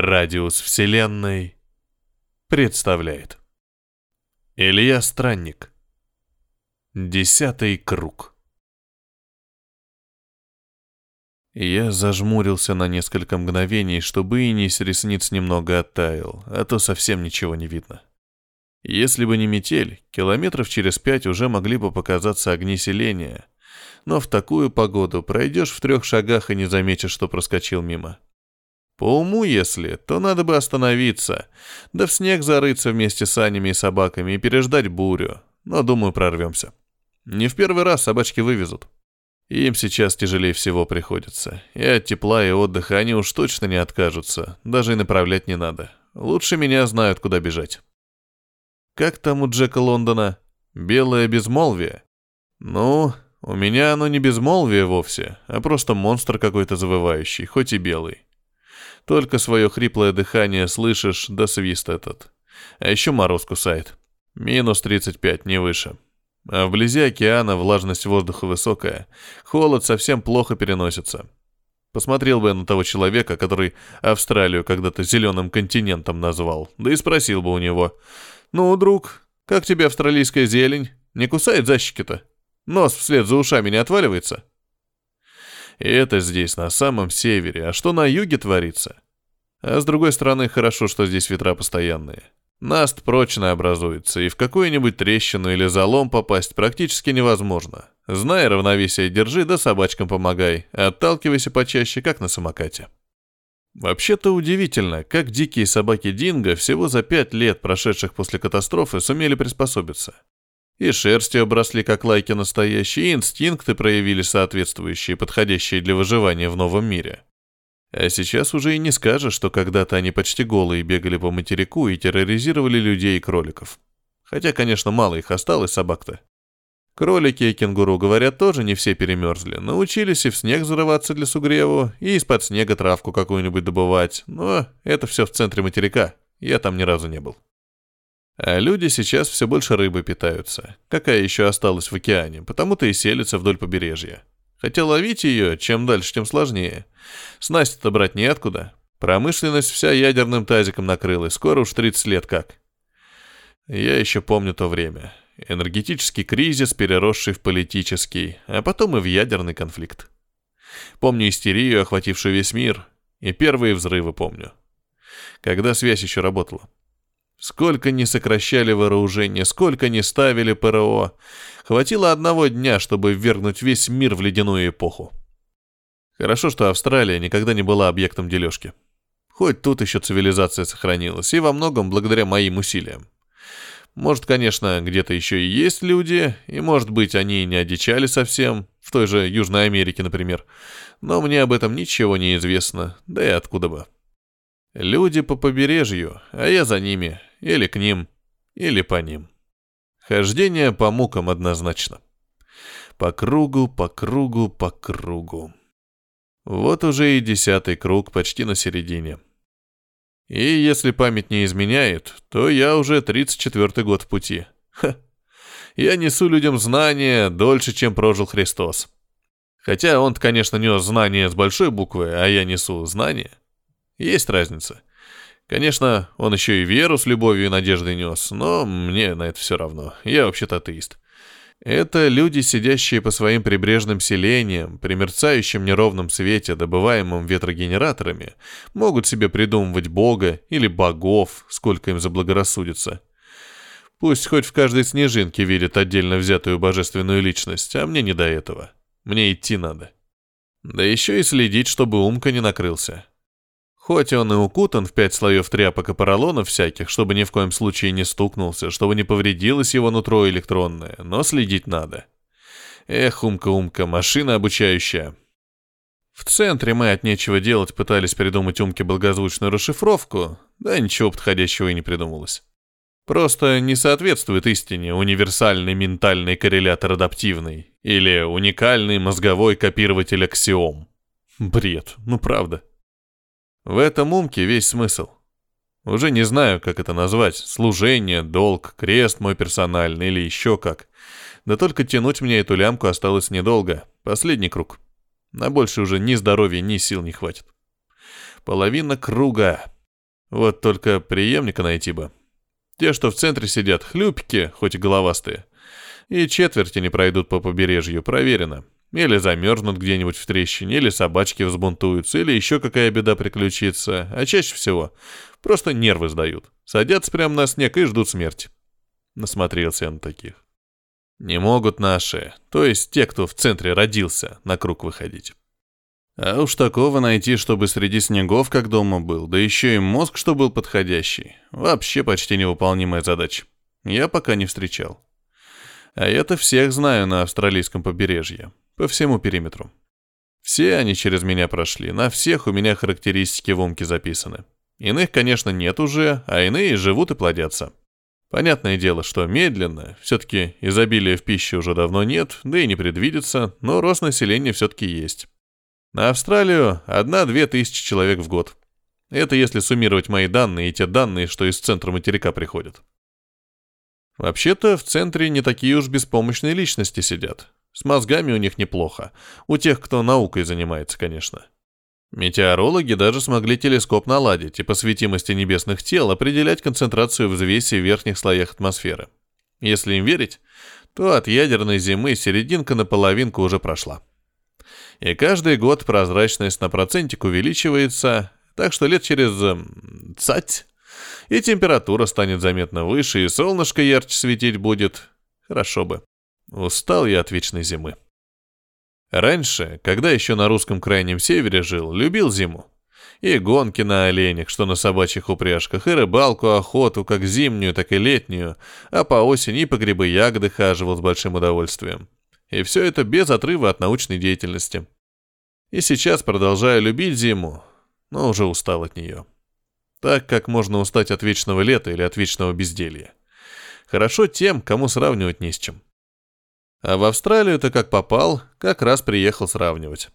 Радиус Вселенной представляет. Илья Странник. Десятый круг. Я зажмурился на несколько мгновений, чтобы и с ресниц немного оттаял, а то совсем ничего не видно. Если бы не метель, километров через пять уже могли бы показаться огни селения, но в такую погоду пройдешь в трех шагах и не заметишь, что проскочил мимо. По уму, если, то надо бы остановиться, да в снег зарыться вместе с Анями и собаками и переждать бурю, но, думаю, прорвемся. Не в первый раз собачки вывезут. Им сейчас тяжелее всего приходится, и от тепла и отдыха они уж точно не откажутся, даже и направлять не надо. Лучше меня знают, куда бежать. Как там у Джека Лондона? Белое безмолвие? Ну, у меня оно не безмолвие вовсе, а просто монстр какой-то завывающий, хоть и белый. Только свое хриплое дыхание слышишь, да свист этот. А еще мороз кусает. Минус 35, не выше. А вблизи океана влажность воздуха высокая, холод совсем плохо переносится. Посмотрел бы я на того человека, который Австралию когда-то зеленым континентом назвал, да и спросил бы у него, «Ну, друг, как тебе австралийская зелень? Не кусает за щеки-то? Нос вслед за ушами не отваливается?» И это здесь, на самом севере. А что на юге творится? А с другой стороны, хорошо, что здесь ветра постоянные. Наст прочно образуется, и в какую-нибудь трещину или залом попасть практически невозможно. Знай равновесие держи, да собачкам помогай. Отталкивайся почаще, как на самокате. Вообще-то удивительно, как дикие собаки Динго всего за пять лет, прошедших после катастрофы, сумели приспособиться. И шерстью обросли, как лайки настоящие, и инстинкты проявили соответствующие, подходящие для выживания в новом мире. А сейчас уже и не скажешь, что когда-то они почти голые бегали по материку и терроризировали людей и кроликов. Хотя, конечно, мало их осталось, собак-то. Кролики и кенгуру, говорят, тоже не все перемерзли. Научились и в снег зарываться для сугреву, и из-под снега травку какую-нибудь добывать. Но это все в центре материка. Я там ни разу не был. А люди сейчас все больше рыбы питаются, какая еще осталась в океане, потому-то и селятся вдоль побережья. Хотя ловить ее, чем дальше, тем сложнее. Снасти-то брать неоткуда. Промышленность вся ядерным тазиком накрылась, скоро уж 30 лет как. Я еще помню то время. Энергетический кризис, переросший в политический, а потом и в ядерный конфликт. Помню истерию, охватившую весь мир, и первые взрывы помню. Когда связь еще работала. Сколько не сокращали вооружение, сколько не ставили ПРО. Хватило одного дня, чтобы ввергнуть весь мир в ледяную эпоху. Хорошо, что Австралия никогда не была объектом дележки. Хоть тут еще цивилизация сохранилась, и во многом благодаря моим усилиям. Может, конечно, где-то еще и есть люди, и, может быть, они и не одичали совсем, в той же Южной Америке, например. Но мне об этом ничего не известно, да и откуда бы. Люди по побережью, а я за ними, или к ним, или по ним. Хождение по мукам однозначно. По кругу, по кругу, по кругу. Вот уже и десятый круг почти на середине. И если память не изменяет, то я уже 34-й год в пути. Ха. Я несу людям знания дольше, чем прожил Христос. Хотя он, конечно, нес знания с большой буквы, а я несу знания. Есть разница. Конечно, он еще и веру с любовью и надеждой нес, но мне на это все равно. Я вообще-то атеист. Это люди, сидящие по своим прибрежным селениям, при мерцающем неровном свете, добываемым ветрогенераторами, могут себе придумывать бога или богов, сколько им заблагорассудится. Пусть хоть в каждой снежинке видят отдельно взятую божественную личность, а мне не до этого. Мне идти надо. Да еще и следить, чтобы умка не накрылся. Хоть он и укутан в пять слоев тряпок и поролонов всяких, чтобы ни в коем случае не стукнулся, чтобы не повредилось его нутро электронное, но следить надо. Эх, умка-умка, машина обучающая. В центре мы от нечего делать пытались придумать умке благозвучную расшифровку, да ничего подходящего и не придумалось. Просто не соответствует истине универсальный ментальный коррелятор адаптивный или уникальный мозговой копирователь аксиом. Бред, ну правда. В этом умке весь смысл. Уже не знаю, как это назвать. Служение, долг, крест мой персональный или еще как. Да только тянуть мне эту лямку осталось недолго. Последний круг. На больше уже ни здоровья, ни сил не хватит. Половина круга. Вот только преемника найти бы. Те, что в центре сидят, хлюпики, хоть и головастые. И четверти не пройдут по побережью, проверено. Или замерзнут где-нибудь в трещине, или собачки взбунтуются, или еще какая беда приключится. А чаще всего просто нервы сдают. Садятся прямо на снег и ждут смерти. Насмотрелся я на таких. Не могут наши, то есть те, кто в центре родился, на круг выходить. А уж такого найти, чтобы среди снегов как дома был, да еще и мозг, что был подходящий. Вообще почти невыполнимая задача. Я пока не встречал. А я-то всех знаю на австралийском побережье. По всему периметру. Все они через меня прошли, на всех у меня характеристики в умке записаны. Иных, конечно, нет уже, а иные живут и плодятся. Понятное дело, что медленно, все-таки изобилия в пище уже давно нет, да и не предвидится, но рост населения все-таки есть. На Австралию одна-две тысячи человек в год. Это если суммировать мои данные и те данные, что из центра материка приходят. Вообще-то в центре не такие уж беспомощные личности сидят. С мозгами у них неплохо. У тех, кто наукой занимается, конечно. Метеорологи даже смогли телескоп наладить и по светимости небесных тел определять концентрацию взвеси в верхних слоях атмосферы. Если им верить, то от ядерной зимы серединка на половинку уже прошла. И каждый год прозрачность на процентик увеличивается, так что лет через... Эм, цать, и температура станет заметно выше, и солнышко ярче светить будет. Хорошо бы. Устал я от вечной зимы. Раньше, когда еще на русском крайнем севере жил, любил зиму. И гонки на оленях, что на собачьих упряжках, и рыбалку, охоту, как зимнюю, так и летнюю, а по осени и по грибы ягоды хаживал с большим удовольствием. И все это без отрыва от научной деятельности. И сейчас продолжаю любить зиму, но уже устал от нее. Так как можно устать от вечного лета или от вечного безделья. Хорошо тем, кому сравнивать не с чем. А в Австралию-то как попал, как раз приехал сравнивать.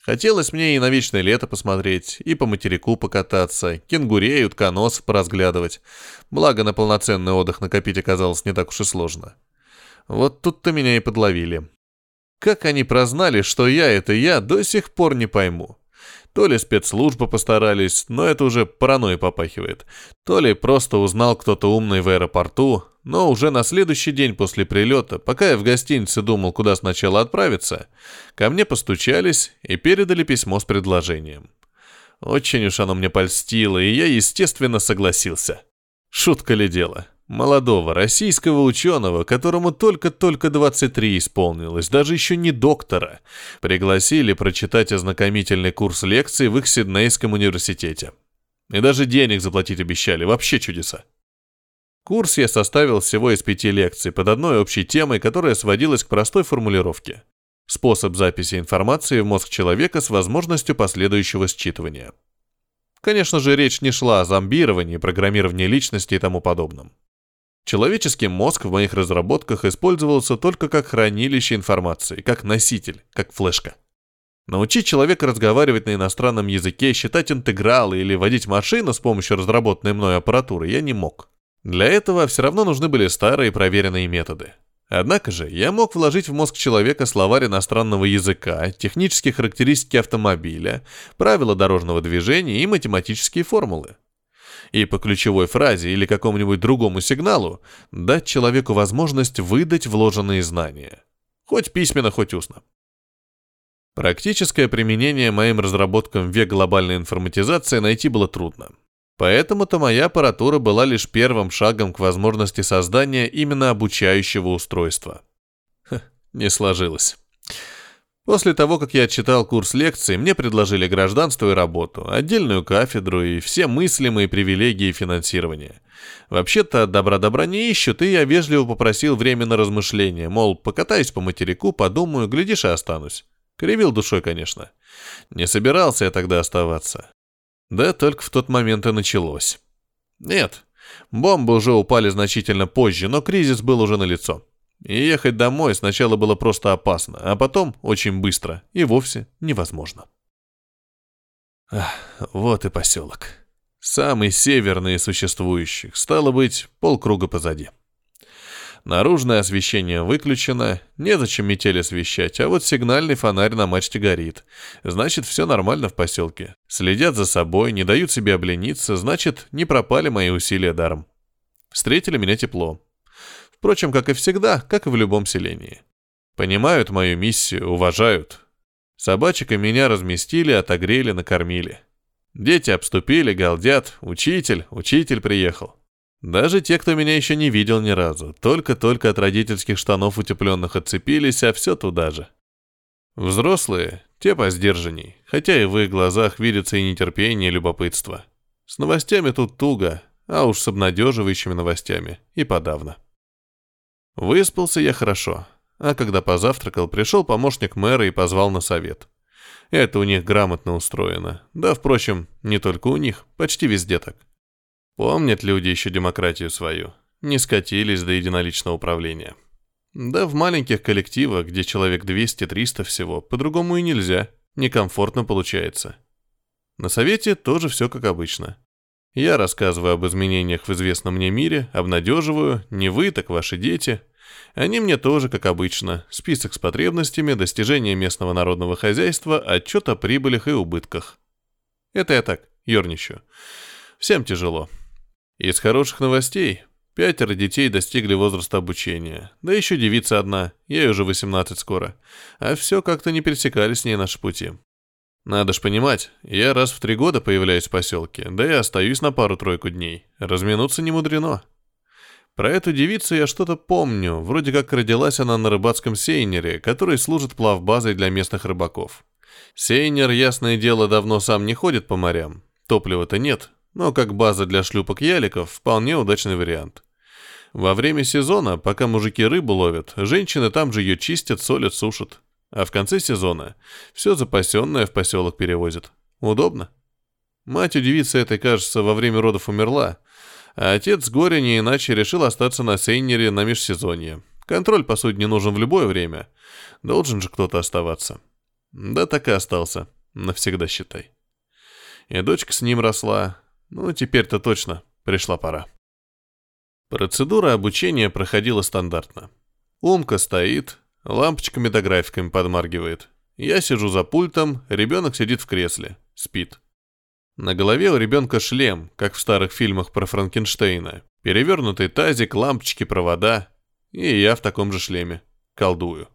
Хотелось мне и на вечное лето посмотреть, и по материку покататься, кенгурей, утконосов поразглядывать. Благо на полноценный отдых накопить оказалось не так уж и сложно. Вот тут-то меня и подловили. Как они прознали, что я это я, до сих пор не пойму. То ли спецслужбы постарались, но это уже паранойей попахивает. То ли просто узнал кто-то умный в аэропорту, но уже на следующий день после прилета, пока я в гостинице думал, куда сначала отправиться, ко мне постучались и передали письмо с предложением. Очень уж оно мне польстило, и я, естественно, согласился. Шутка ли дело? Молодого российского ученого, которому только-только 23 исполнилось, даже еще не доктора, пригласили прочитать ознакомительный курс лекций в их Сиднейском университете. И даже денег заплатить обещали, вообще чудеса. Курс я составил всего из пяти лекций под одной общей темой, которая сводилась к простой формулировке. Способ записи информации в мозг человека с возможностью последующего считывания. Конечно же, речь не шла о зомбировании, программировании личности и тому подобном. Человеческий мозг в моих разработках использовался только как хранилище информации, как носитель, как флешка. Научить человека разговаривать на иностранном языке, считать интегралы или водить машину с помощью разработанной мной аппаратуры я не мог. Для этого все равно нужны были старые проверенные методы. Однако же я мог вложить в мозг человека словарь иностранного языка, технические характеристики автомобиля, правила дорожного движения и математические формулы и по ключевой фразе или какому-нибудь другому сигналу дать человеку возможность выдать вложенные знания. Хоть письменно, хоть устно. Практическое применение моим разработкам век глобальной информатизации найти было трудно. Поэтому-то моя аппаратура была лишь первым шагом к возможности создания именно обучающего устройства. Ха, не сложилось. После того, как я отчитал курс лекций, мне предложили гражданство и работу, отдельную кафедру и все мыслимые привилегии финансирования. Вообще-то добра-добра не ищут, и я вежливо попросил время на размышление, мол, покатаюсь по материку, подумаю, глядишь и останусь. Кривил душой, конечно. Не собирался я тогда оставаться. Да только в тот момент и началось. Нет, бомбы уже упали значительно позже, но кризис был уже налицо. И ехать домой сначала было просто опасно, а потом очень быстро и вовсе невозможно. Ах, вот и поселок. Самый северный из существующих, стало быть, полкруга позади. Наружное освещение выключено, незачем метель освещать, а вот сигнальный фонарь на мачте горит. Значит, все нормально в поселке. Следят за собой, не дают себе облениться, значит, не пропали мои усилия даром. Встретили меня тепло. Впрочем, как и всегда, как и в любом селении. Понимают мою миссию, уважают. Собачек и меня разместили, отогрели, накормили. Дети обступили, галдят. Учитель, учитель приехал. Даже те, кто меня еще не видел ни разу, только-только от родительских штанов утепленных отцепились, а все туда же. Взрослые, те посдержанней, хотя и в их глазах видится и нетерпение, и любопытство. С новостями тут туго, а уж с обнадеживающими новостями и подавно. Выспался я хорошо, а когда позавтракал, пришел помощник мэра и позвал на совет. Это у них грамотно устроено. Да, впрочем, не только у них, почти везде так. Помнят люди еще демократию свою. Не скатились до единоличного управления. Да в маленьких коллективах, где человек 200-300 всего, по-другому и нельзя. Некомфортно получается. На совете тоже все как обычно. Я рассказываю об изменениях в известном мне мире, обнадеживаю, не вы, так ваши дети. Они мне тоже, как обычно, список с потребностями, достижения местного народного хозяйства, отчет о прибылях и убытках. Это я так, ерничаю. Всем тяжело. Из хороших новостей пятеро детей достигли возраста обучения. Да еще девица одна, ей уже 18 скоро. А все как-то не пересекались с ней наши пути. Надо ж понимать, я раз в три года появляюсь в поселке, да и остаюсь на пару-тройку дней. Разминуться не мудрено. Про эту девицу я что-то помню, вроде как родилась она на рыбацком сейнере, который служит плавбазой для местных рыбаков. Сейнер, ясное дело, давно сам не ходит по морям. Топлива-то нет, но как база для шлюпок-яликов вполне удачный вариант. Во время сезона, пока мужики рыбу ловят, женщины там же ее чистят, солят, сушат. А в конце сезона все запасенное в поселок перевозят. Удобно. Мать у девицы этой, кажется, во время родов умерла, а отец горя не иначе решил остаться на Сейнере на межсезонье. Контроль, по сути, не нужен в любое время. Должен же кто-то оставаться. Да так и остался. Навсегда, считай. И дочка с ним росла, ну, теперь-то точно пришла пора. Процедура обучения проходила стандартно. Умка стоит, лампочками да графиками подмаргивает. Я сижу за пультом, ребенок сидит в кресле, спит. На голове у ребенка шлем, как в старых фильмах про Франкенштейна. Перевернутый тазик, лампочки, провода. И я в таком же шлеме. Колдую.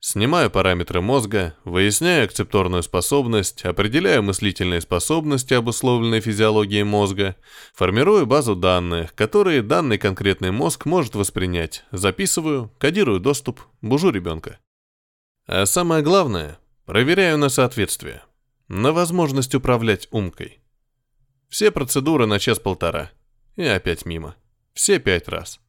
Снимаю параметры мозга, выясняю акцепторную способность, определяю мыслительные способности, обусловленные физиологией мозга, формирую базу данных, которые данный конкретный мозг может воспринять, записываю, кодирую доступ, бужу ребенка. А самое главное, проверяю на соответствие, на возможность управлять умкой. Все процедуры на час-полтора. И опять мимо. Все пять раз.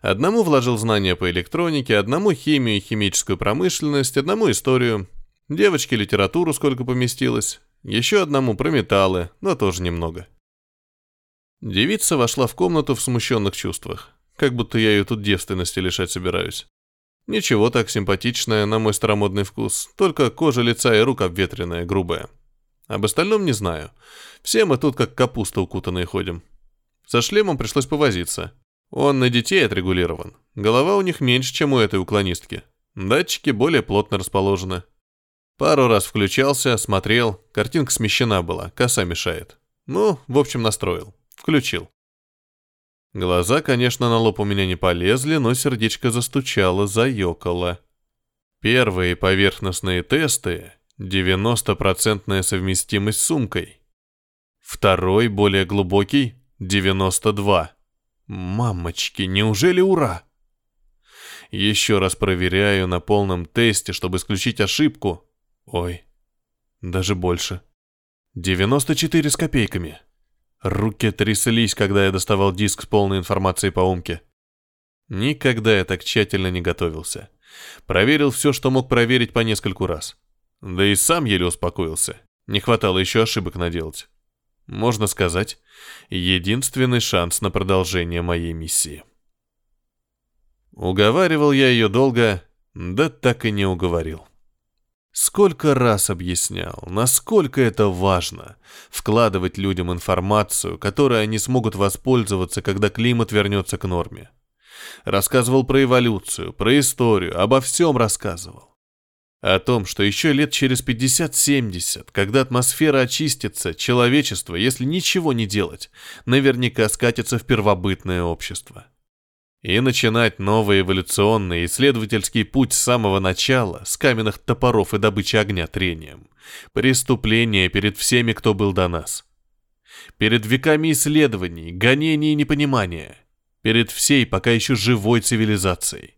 Одному вложил знания по электронике, одному химию и химическую промышленность, одному историю. Девочке литературу сколько поместилось. Еще одному про металлы, но тоже немного. Девица вошла в комнату в смущенных чувствах. Как будто я ее тут девственности лишать собираюсь. Ничего так симпатичная, на мой старомодный вкус. Только кожа лица и рук обветренная, грубая. Об остальном не знаю. Все мы тут как капуста укутанные ходим. Со шлемом пришлось повозиться. Он на детей отрегулирован. Голова у них меньше, чем у этой уклонистки. Датчики более плотно расположены. Пару раз включался, смотрел, картинка смещена была, коса мешает. Ну, в общем, настроил. Включил. Глаза, конечно, на лоб у меня не полезли, но сердечко застучало, заёкало. Первые поверхностные тесты — 90% совместимость с сумкой. Второй, более глубокий — 92. Мамочки, неужели ура? Еще раз проверяю на полном тесте, чтобы исключить ошибку. Ой, даже больше. 94 с копейками. Руки тряслись, когда я доставал диск с полной информацией по умке. Никогда я так тщательно не готовился. Проверил все, что мог проверить по нескольку раз. Да и сам еле успокоился. Не хватало еще ошибок наделать можно сказать, единственный шанс на продолжение моей миссии. Уговаривал я ее долго, да так и не уговорил. Сколько раз объяснял, насколько это важно вкладывать людям информацию, которой они смогут воспользоваться, когда климат вернется к норме. Рассказывал про эволюцию, про историю, обо всем рассказывал. О том, что еще лет через 50-70, когда атмосфера очистится, человечество, если ничего не делать, наверняка скатится в первобытное общество. И начинать новый эволюционный исследовательский путь с самого начала, с каменных топоров и добычи огня трением. Преступление перед всеми, кто был до нас. Перед веками исследований, гонений и непонимания. Перед всей пока еще живой цивилизацией.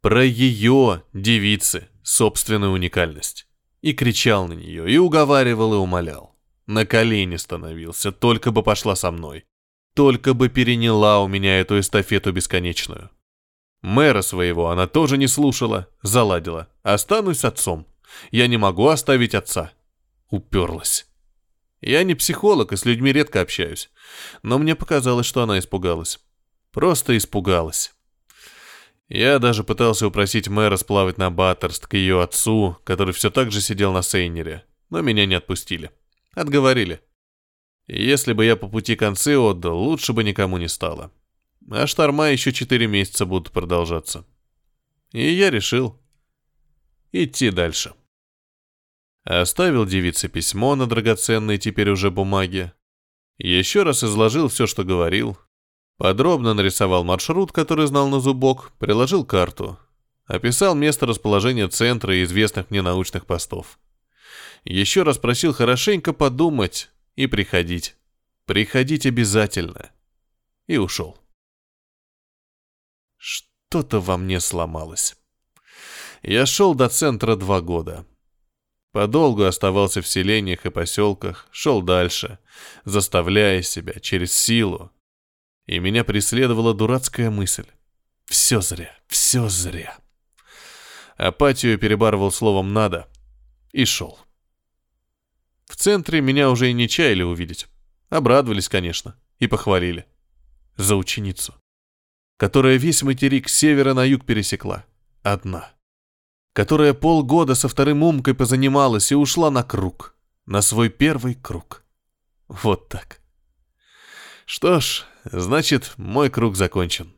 Про ее, девицы, собственную уникальность. И кричал на нее, и уговаривал, и умолял. На колени становился, только бы пошла со мной. Только бы переняла у меня эту эстафету бесконечную. Мэра своего она тоже не слушала, заладила. Останусь с отцом. Я не могу оставить отца. Уперлась. Я не психолог и с людьми редко общаюсь. Но мне показалось, что она испугалась. Просто испугалась. Я даже пытался упросить мэра сплавать на Баттерст к ее отцу, который все так же сидел на Сейнере, но меня не отпустили. Отговорили. Если бы я по пути концы отдал, лучше бы никому не стало. А шторма еще четыре месяца будут продолжаться. И я решил идти дальше. Оставил девице письмо на драгоценной теперь уже бумаге. Еще раз изложил все, что говорил, Подробно нарисовал маршрут, который знал на зубок, приложил карту. Описал место расположения центра и известных мне научных постов. Еще раз просил хорошенько подумать и приходить. Приходить обязательно. И ушел. Что-то во мне сломалось. Я шел до центра два года. Подолгу оставался в селениях и поселках, шел дальше, заставляя себя через силу, и меня преследовала дурацкая мысль. Все зря, все зря. Апатию перебарывал словом «надо» и шел. В центре меня уже и не чаяли увидеть. Обрадовались, конечно, и похвалили. За ученицу, которая весь материк с севера на юг пересекла. Одна. Которая полгода со вторым умкой позанималась и ушла на круг. На свой первый круг. Вот так. Что ж, значит, мой круг закончен.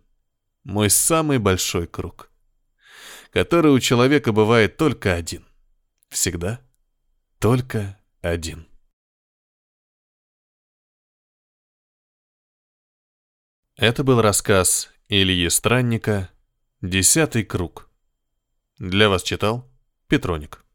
Мой самый большой круг. Который у человека бывает только один. Всегда только один. Это был рассказ Ильи Странника «Десятый круг». Для вас читал Петроник.